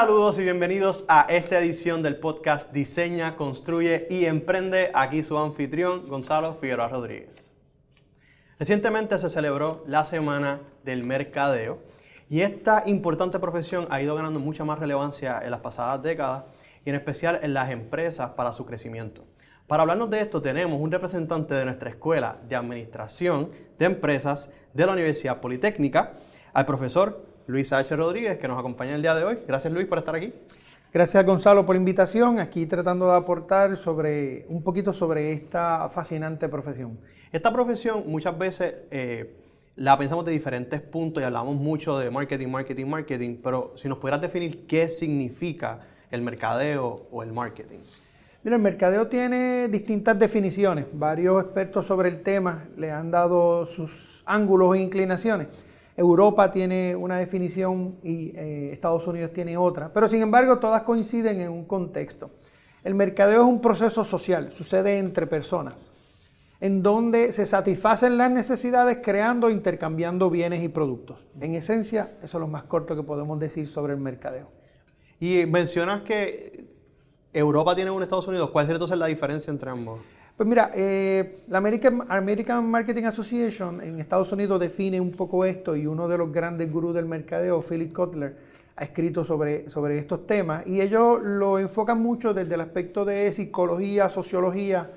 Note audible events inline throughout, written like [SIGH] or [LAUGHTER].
Saludos y bienvenidos a esta edición del podcast Diseña, Construye y Emprende. Aquí su anfitrión, Gonzalo Figueroa Rodríguez. Recientemente se celebró la Semana del Mercadeo y esta importante profesión ha ido ganando mucha más relevancia en las pasadas décadas y en especial en las empresas para su crecimiento. Para hablarnos de esto tenemos un representante de nuestra Escuela de Administración de Empresas de la Universidad Politécnica, al profesor Luis H. Rodríguez, que nos acompaña el día de hoy. Gracias Luis por estar aquí. Gracias Gonzalo por la invitación, aquí tratando de aportar sobre, un poquito sobre esta fascinante profesión. Esta profesión muchas veces eh, la pensamos de diferentes puntos y hablamos mucho de marketing, marketing, marketing, pero si nos pudieras definir qué significa el mercadeo o el marketing. Mira, el mercadeo tiene distintas definiciones. Varios expertos sobre el tema le han dado sus ángulos e inclinaciones. Europa tiene una definición y eh, Estados Unidos tiene otra, pero sin embargo todas coinciden en un contexto. El mercadeo es un proceso social, sucede entre personas, en donde se satisfacen las necesidades creando e intercambiando bienes y productos. En esencia, eso es lo más corto que podemos decir sobre el mercadeo. Y mencionas que Europa tiene un Estados Unidos. ¿Cuál es entonces la diferencia entre ambos? Pues mira, eh, la American, American, Marketing Association en Estados Unidos define un poco esto y uno de los grandes gurús del mercadeo, Philip Kotler, ha escrito sobre, sobre estos temas y ellos lo enfocan mucho desde el aspecto de psicología, sociología,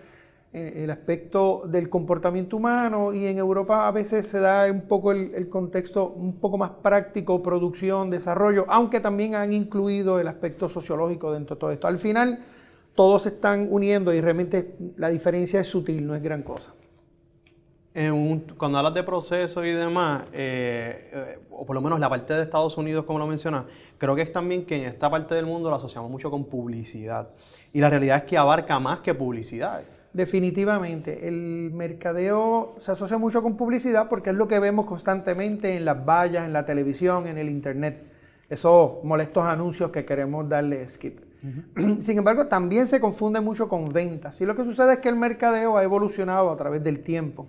eh, el aspecto del comportamiento humano y en Europa a veces se da un poco el, el, contexto un poco más práctico, producción, desarrollo, aunque también han incluido el aspecto sociológico dentro de todo esto. Al final todos se están uniendo y realmente la diferencia es sutil, no es gran cosa. cuando hablas de proceso y demás, eh, eh, o por lo menos la parte de Estados Unidos, como lo mencionas, creo que es también que en esta parte del mundo lo asociamos mucho con publicidad. Y la realidad es que abarca más que publicidad. Definitivamente, el mercadeo se asocia mucho con publicidad porque es lo que vemos constantemente en las vallas, en la televisión, en el internet. Esos molestos anuncios que queremos darle skip. Sin embargo, también se confunde mucho con ventas. Y lo que sucede es que el mercadeo ha evolucionado a través del tiempo.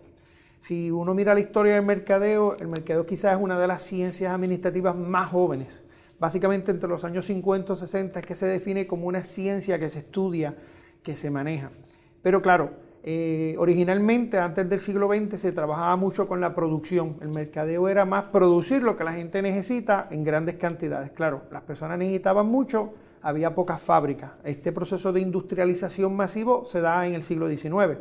Si uno mira la historia del mercadeo, el mercadeo quizás es una de las ciencias administrativas más jóvenes. Básicamente entre los años 50 y 60 es que se define como una ciencia que se estudia, que se maneja. Pero claro, eh, originalmente antes del siglo XX se trabajaba mucho con la producción. El mercadeo era más producir lo que la gente necesita en grandes cantidades. Claro, las personas necesitaban mucho, había pocas fábricas. Este proceso de industrialización masivo se da en el siglo XIX.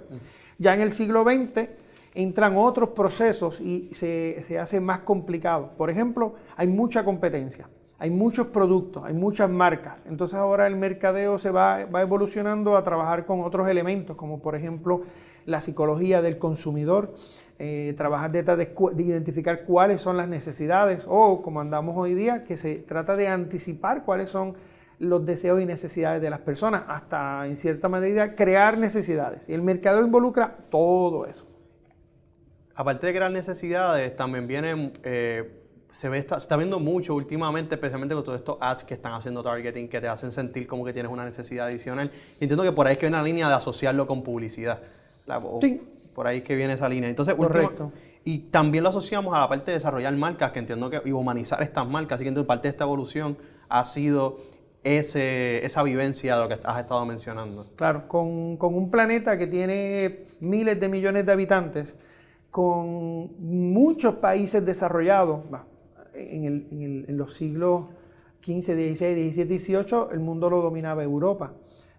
Ya en el siglo XX entran otros procesos y se, hace más complicado. Por ejemplo, hay mucha competencia, hay muchos productos, hay muchas marcas. Entonces ahora el mercadeo se va, va evolucionando a trabajar con otros elementos, como por ejemplo la psicología del consumidor, eh, trabajar de, de, identificar cuáles son las necesidades o como andamos hoy día, que se trata de anticipar cuáles son los deseos y necesidades de las personas, hasta en cierta medida crear necesidades. Y el mercado involucra todo eso. Aparte de crear necesidades, también viene, eh, se, ve, está, está, viendo mucho últimamente, especialmente con todos estos ads que están haciendo targeting, que te hacen sentir como que tienes una necesidad adicional. Y entiendo que por ahí es que viene la línea de asociarlo con publicidad. sí. Por ahí es que viene esa línea. Entonces, Correcto. y también lo asociamos a la parte de desarrollar marcas, que entiendo que, y humanizar estas marcas. Así que parte de esta evolución ha sido ese, esa vivencia de lo que has estado mencionando. Claro, con, con, un planeta que tiene miles de millones de habitantes, con muchos países desarrollados, en, el, en, el, en, los siglos XV, XVI, XVII, XVIII, el mundo lo dominaba Europa,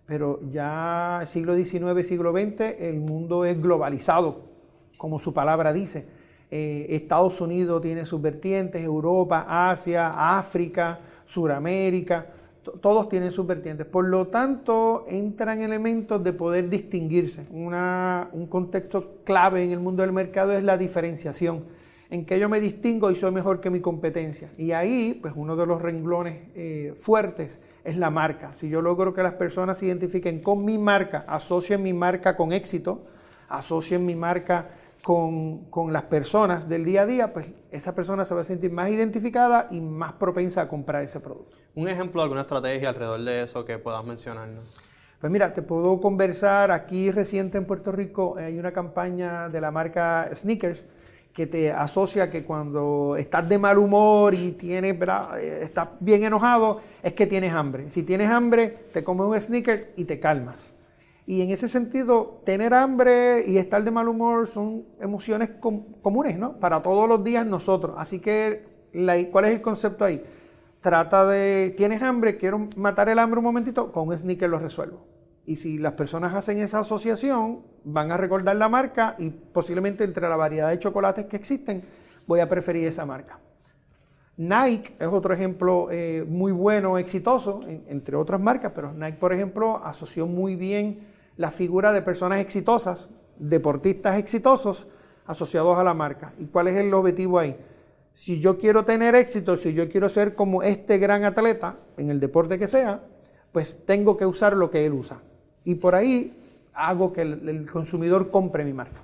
pero ya siglo XIX, siglo XX, el mundo es globalizado, como su palabra dice. Eh, Estados Unidos tiene sus vertientes, Europa, Asia, África, Suramérica, todos tienen sus vertientes. Por lo tanto, entran elementos de poder distinguirse. un contexto clave en el mundo del mercado es la diferenciación, en que yo me distingo y soy mejor que mi competencia. Y ahí, pues uno de los renglones eh, fuertes es la marca. Si yo logro que las personas se identifiquen con mi marca, asocien mi marca con éxito, asocien mi marca con, con, las personas del día a día, pues esa persona se va a sentir más identificada y más propensa a comprar ese producto. Un ejemplo de alguna estrategia alrededor de eso que puedas mencionarnos. Pues mira, te puedo conversar, aquí reciente en Puerto Rico hay una campaña de la marca Sneakers que te asocia que cuando estás de mal humor y tienes, eh, estás bien enojado, es que tienes hambre. Si tienes hambre, te comes un sneaker y te calmas. Y en ese sentido, tener hambre y estar de mal humor son emociones comunes, ¿no? Para todos los días nosotros. Así que, ¿cuál es el concepto ahí? Trata de, tienes hambre, quiero matar el hambre un momentito, con un sneaker lo resuelvo. Y si las personas hacen esa asociación, van a recordar la marca y posiblemente entre la variedad de chocolates que existen, voy a preferir esa marca. Nike es otro ejemplo eh, muy bueno, exitoso, entre otras marcas, pero Nike, por ejemplo, asoció muy bien la figura de personas exitosas, deportistas exitosos, asociados a la marca. ¿Y cuál es el objetivo ahí? Si yo quiero tener éxito, si yo quiero ser como este gran atleta, en el deporte que sea, pues tengo que usar lo que él usa. Y por ahí hago que el, consumidor compre mi marca.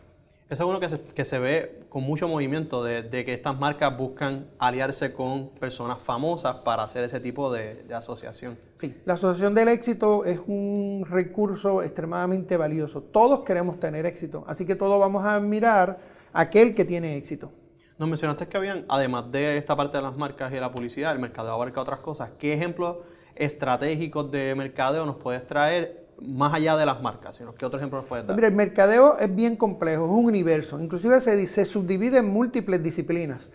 Eso es uno que se, que se ve con mucho movimiento de, que estas marcas buscan aliarse con personas famosas para hacer ese tipo de, de, asociación. Sí, la asociación del éxito es un recurso extremadamente valioso. Todos queremos tener éxito, así que todos vamos a admirar a aquel que tiene éxito. Nos mencionaste que habían, además de esta parte de las marcas y la publicidad, el mercado abarca otras cosas. ¿Qué ejemplos estratégicos de mercadeo nos puedes traer más allá de las marcas, sino qué otro ejemplo nos puedes dar? Mira, el mercadeo es bien complejo, es un universo. Inclusive se, se subdivide en múltiples disciplinas.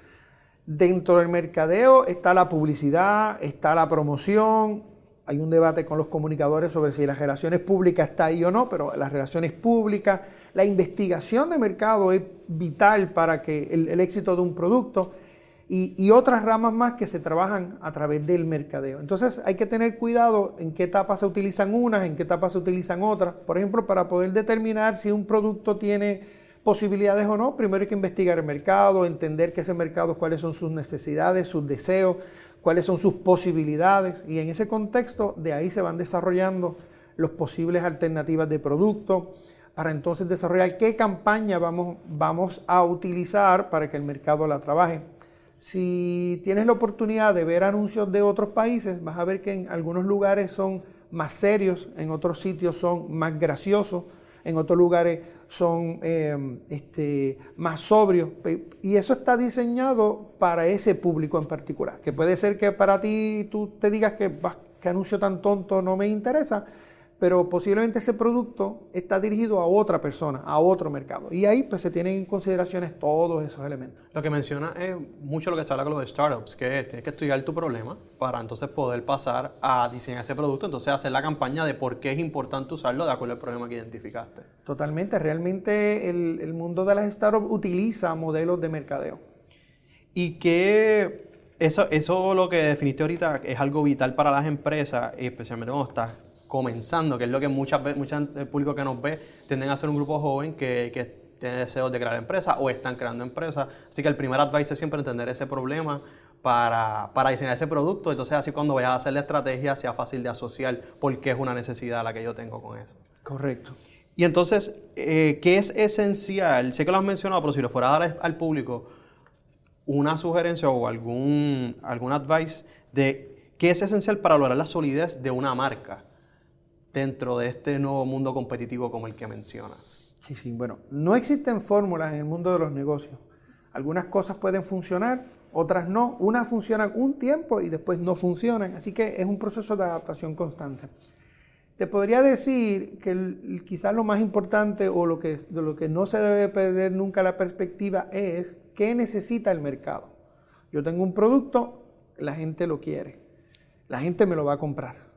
Dentro del mercadeo está la publicidad, está la promoción. Hay un debate con los comunicadores sobre si las relaciones públicas está ahí o no, pero las relaciones públicas, la investigación de mercado es vital para que el éxito de un producto y, otras ramas más que se trabajan a través del mercadeo. Entonces hay que tener cuidado en qué etapas se utilizan unas, en qué etapas se utilizan otras. Por ejemplo, para poder determinar si un producto tiene posibilidades o no, primero hay que investigar el mercado, entender que ese mercado, cuáles son sus necesidades, sus deseos, cuáles son sus posibilidades. Y en ese contexto, de ahí se van desarrollando las posibles alternativas de producto para entonces desarrollar qué campaña vamos, vamos a utilizar para que el mercado la trabaje. Si tienes la oportunidad de ver anuncios de otros países, vas a ver que en algunos lugares son más serios, en otros sitios son más graciosos, en otros lugares son eh, este, más sobrios. Y eso está diseñado para ese público en particular. Que puede ser que para ti tú te digas que anuncio tan tonto no me interesa, pero posiblemente ese producto está dirigido a otra persona, a otro mercado. Y ahí pues se tienen en consideraciones todos esos elementos. Lo que menciona es mucho lo que se habla con los startups, que tienes que estudiar tu problema para entonces poder pasar a diseñar ese producto, entonces hacer la campaña de por qué es importante usarlo de acuerdo al problema que identificaste. Totalmente, realmente el, el mundo de las startups utiliza modelos de mercadeo. Y que eso, eso lo que definiste ahorita es algo vital para las empresas, especialmente cuando estás comenzando, que es lo que muchas veces, muchas el público que nos ve tienden a ser un grupo joven que, que tiene deseos de crear empresas o están creando empresas. Así que el primer advice es siempre entender ese problema para, para, diseñar ese producto. Entonces, así cuando vayas a hacer la estrategia, sea fácil de asociar porque es una necesidad la que yo tengo con eso. Correcto. Y entonces, eh, ¿qué es esencial? Sé que lo has mencionado, pero si lo fuera a dar al público una sugerencia o algún, algún advice de qué es esencial para lograr la solidez de una marca dentro de este nuevo mundo competitivo como el que mencionas? Sí, sí, bueno, no existen fórmulas en el mundo de los negocios. Algunas cosas pueden funcionar, otras no. Unas funcionan un tiempo y después no funcionan, así que es un proceso de adaptación constante. Te podría decir que quizás lo más importante o lo que, de lo que no se debe perder nunca la perspectiva es qué necesita el mercado. Yo tengo un producto, la gente lo quiere, la gente me lo va a comprar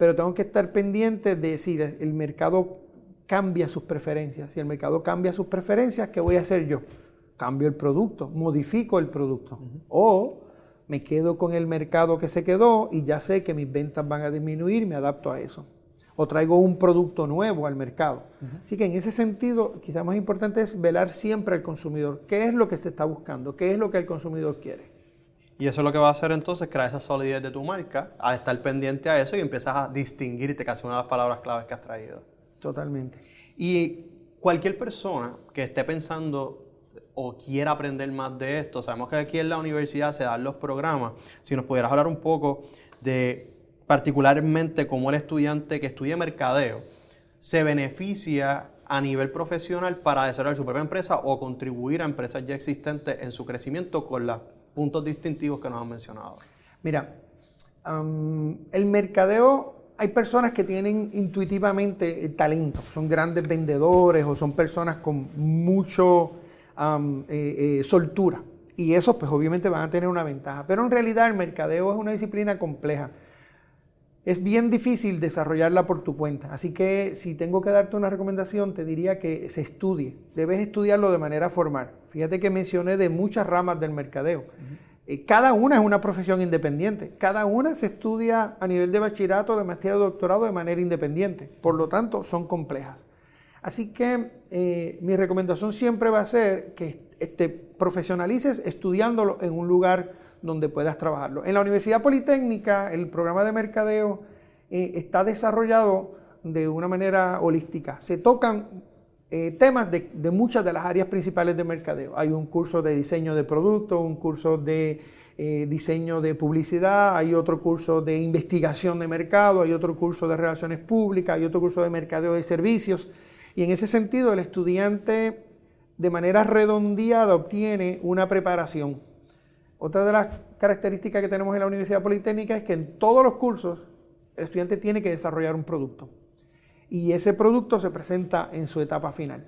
pero tengo que estar pendiente de si el mercado cambia sus preferencias. Si el mercado cambia sus preferencias, ¿qué voy a hacer yo? Cambio el producto, modifico el producto. O me quedo con el mercado que se quedó y ya sé que mis ventas van a disminuir, me adapto a eso. O traigo un producto nuevo al mercado. Así que en ese sentido, quizás más importante es velar siempre al consumidor. ¿Qué es lo que se está buscando? ¿Qué es lo que el consumidor quiere? Y eso es lo que va a hacer entonces, crear esa solidez de tu marca, al estar pendiente a eso y empiezas a distinguirte, que hace una de las palabras claves que has traído. Totalmente. Y cualquier persona que esté pensando o quiera aprender más de esto, sabemos que aquí en la universidad se dan los programas, si nos pudieras hablar un poco de particularmente cómo el estudiante que estudia mercadeo se beneficia a nivel profesional para desarrollar su propia empresa o contribuir a empresas ya existentes en su crecimiento con los puntos distintivos que nos han mencionado? Mira, el mercadeo, hay personas que tienen intuitivamente talento, son grandes vendedores o son personas con mucho eh, eh, soltura. Y esos pues obviamente van a tener una ventaja. Pero en realidad el mercadeo es una disciplina compleja. Es bien difícil desarrollarla por tu cuenta. Así que si tengo que darte una recomendación, te diría que se estudie. Debes estudiarlo de manera formal. Fíjate que mencioné de muchas ramas del mercadeo. Eh, cada una es una profesión independiente. Cada una se estudia a nivel de bachillerato, de maestría, de doctorado de manera independiente. Por lo tanto, son complejas. Así que eh, mi recomendación siempre va a ser que te profesionalices estudiándolo en un lugar donde puedas trabajarlo. En la Universidad Politécnica, el programa de mercadeo eh, está desarrollado de una manera holística. Se tocan eh, temas de, muchas de las áreas principales de mercadeo. Hay un curso de diseño de producto, un curso de eh, diseño de publicidad, hay otro curso de investigación de mercado, hay otro curso de relaciones públicas, hay otro curso de mercadeo de servicios. Y en ese sentido, el estudiante de manera redondeada obtiene una preparación. Otra de las características que tenemos en la Universidad Politécnica es que en todos los cursos el estudiante tiene que desarrollar un producto y ese producto se presenta en su etapa final.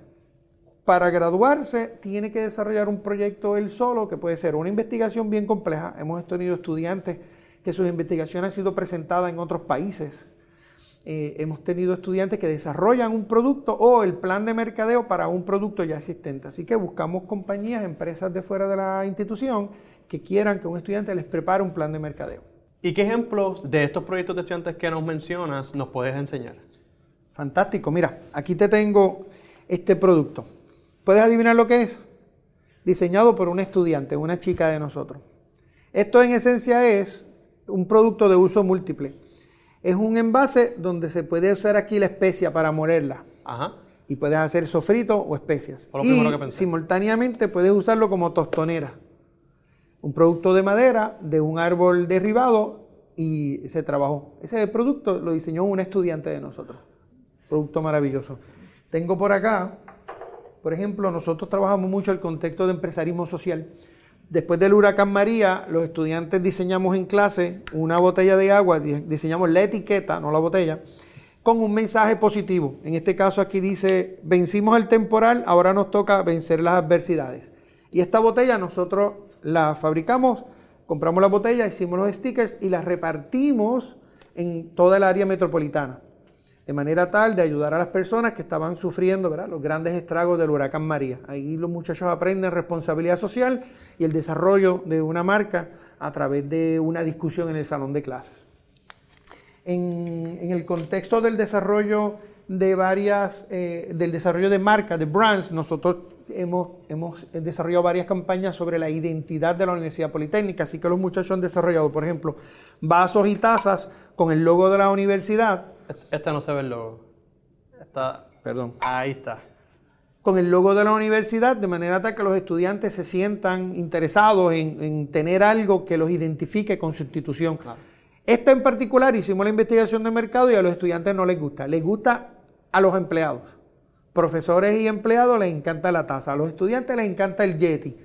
Para graduarse tiene que desarrollar un proyecto él solo, que puede ser una investigación bien compleja. Hemos tenido estudiantes que sus investigaciones han sido presentadas en otros países. Eh, hemos tenido estudiantes que desarrollan un producto o el plan de mercadeo para un producto ya existente. Así que buscamos compañías, empresas de fuera de la institución que quieran que un estudiante les prepare un plan de mercadeo. ¿Y qué ejemplos de estos proyectos de estudiantes que nos mencionas nos puedes enseñar? Fantástico. Mira, aquí te tengo este producto. ¿Puedes adivinar lo que es? Diseñado por un estudiante, una chica de nosotros. Esto en esencia es un producto de uso múltiple. Es un envase donde se puede usar aquí la especia para molerla. Ajá. Y puedes hacer sofrito o especias. y simultáneamente puedes usarlo como tostonera. Un producto de madera de un árbol derribado y se trabajó. Ese producto lo diseñó un estudiante de nosotros producto maravilloso. Tengo por acá, por ejemplo, nosotros trabajamos mucho el contexto de empresarismo social. Después del huracán María, los estudiantes diseñamos en clase una botella de agua, diseñamos la etiqueta, no la botella, con un mensaje positivo. En este caso aquí dice, vencimos el temporal, ahora nos toca vencer las adversidades. Y esta botella nosotros la fabricamos, compramos la botella, hicimos los stickers y la repartimos en toda el área metropolitana de manera tal de ayudar a las personas que estaban sufriendo los grandes estragos del huracán María. Ahí los muchachos aprenden responsabilidad social y el desarrollo de una marca a través de una discusión en el salón de clases. En, el contexto del desarrollo de varias, eh, del desarrollo de marcas, de brands, nosotros hemos, hemos desarrollado varias campañas sobre la identidad de la Universidad Politécnica, así que los muchachos han desarrollado, por ejemplo, vasos y tazas con el logo de la universidad, este no se ve el logo. Está. Perdón. Ahí está. Con el logo de la universidad, de manera tal que los estudiantes se sientan interesados en, tener algo que los identifique con su institución. Esta en particular hicimos la investigación de mercado y a los estudiantes no les gusta. Les gusta a los empleados. Profesores y empleados les encanta la taza. A los estudiantes les encanta el Yeti.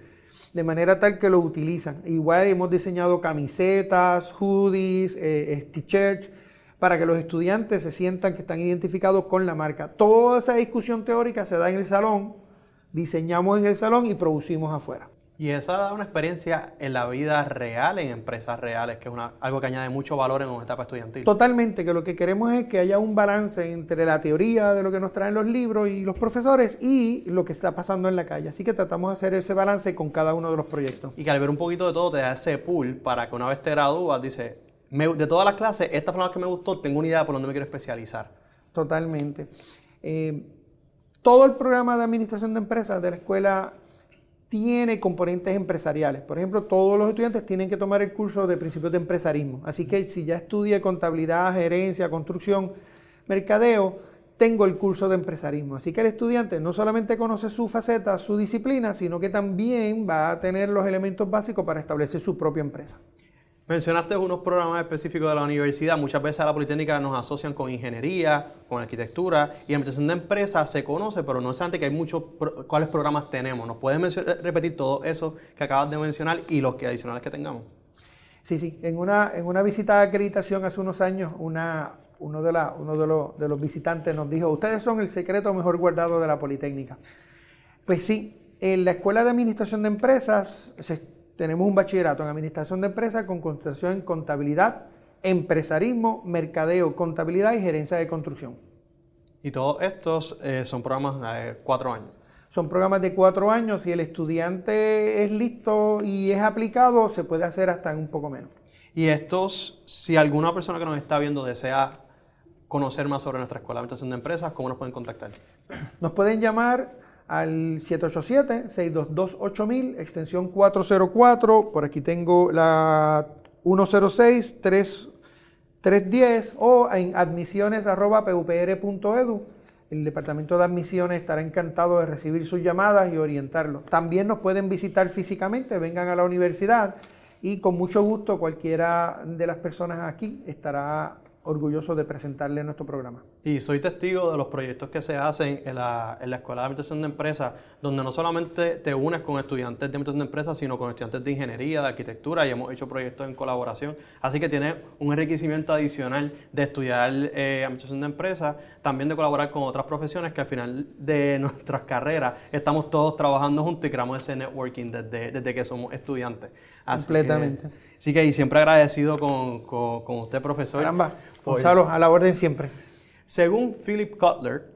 De manera tal que lo utilizan. Igual hemos diseñado camisetas, hoodies, eh, t-shirts para que los estudiantes se sientan que están identificados con la marca. Toda esa discusión teórica se da en el salón, diseñamos en el salón y producimos afuera. Y esa da una experiencia en la vida real, en empresas reales, que es algo que añade mucho valor en una etapa estudiantil. Totalmente, que lo que queremos es que haya un balance entre la teoría de lo que nos traen los libros y los profesores y lo que está pasando en la calle. Así que tratamos de hacer ese balance con cada uno de los proyectos. Y que al ver un poquito de todo te da ese pool para que una vez te gradúas, dice, de todas las clases, esta fue la que me gustó, tengo una idea por donde me quiero especializar. Totalmente. Eh, todo el programa de administración de empresas de la escuela tiene componentes empresariales. Por ejemplo, todos los estudiantes tienen que tomar el curso de principios de empresarismo. Así que si ya estudia contabilidad, gerencia, construcción, mercadeo, tengo el curso de empresarismo. Así que el estudiante no solamente conoce su faceta, su disciplina, sino que también va a tener los elementos básicos para establecer su propia empresa. Mencionaste unos programas específicos de la universidad. Muchas veces a la Politécnica nos asocian con ingeniería, con arquitectura y la administración de empresas se conoce, pero no es antes que hay muchos cuáles programas tenemos. ¿Nos puedes repetir todo eso que acabas de mencionar y los que adicionales que tengamos? Sí, sí. En una, en una visita de acreditación hace unos años, una, uno, de, la, uno de, los, de los visitantes nos dijo, ustedes son el secreto mejor guardado de la Politécnica. Pues sí, en la Escuela de Administración de Empresas tenemos un bachillerato en Administración de Empresas con concentración en contabilidad, empresarismo, mercadeo, contabilidad y gerencia de construcción. Y todos estos eh, son programas de cuatro años. Son programas de cuatro años. Si el estudiante es listo y es aplicado, se puede hacer hasta un poco menos. Y estos, si alguna persona que nos está viendo desea conocer más sobre nuestra escuela de administración de empresas, ¿cómo nos pueden contactar? Nos pueden llamar al 787-622-8000, extensión 404. Por aquí tengo la 106-310 o en admisiones.pupr.edu. El Departamento de Admisiones estará encantado de recibir sus llamadas y orientarlos. También nos pueden visitar físicamente, vengan a la universidad y con mucho gusto cualquiera de las personas aquí estará orgulloso de presentarle nuestro programa. Y soy testigo de los proyectos que se hacen en la, en la Escuela de Administración de Empresas, donde no solamente te unes con estudiantes de Administración de Empresas, sino con estudiantes de Ingeniería, de Arquitectura, y hemos hecho proyectos en colaboración. Así que tiene un enriquecimiento adicional de estudiar eh, Administración de Empresas, también de colaborar con otras profesiones que al final de [LAUGHS] nuestras carreras estamos todos trabajando juntos y creamos ese networking desde, desde que somos estudiantes. Completamente. Así que y siempre agradecido con, con, usted, profesor. Caramba, Gonzalo, a la orden siempre. Según Philip Kotler,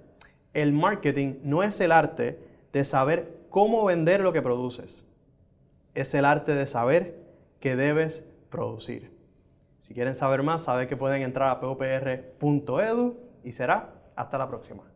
el marketing no es el arte de saber cómo vender lo que produces, es el arte de saber qué debes producir. Si quieren saber más, saben que pueden entrar a popr.edu y será hasta la próxima.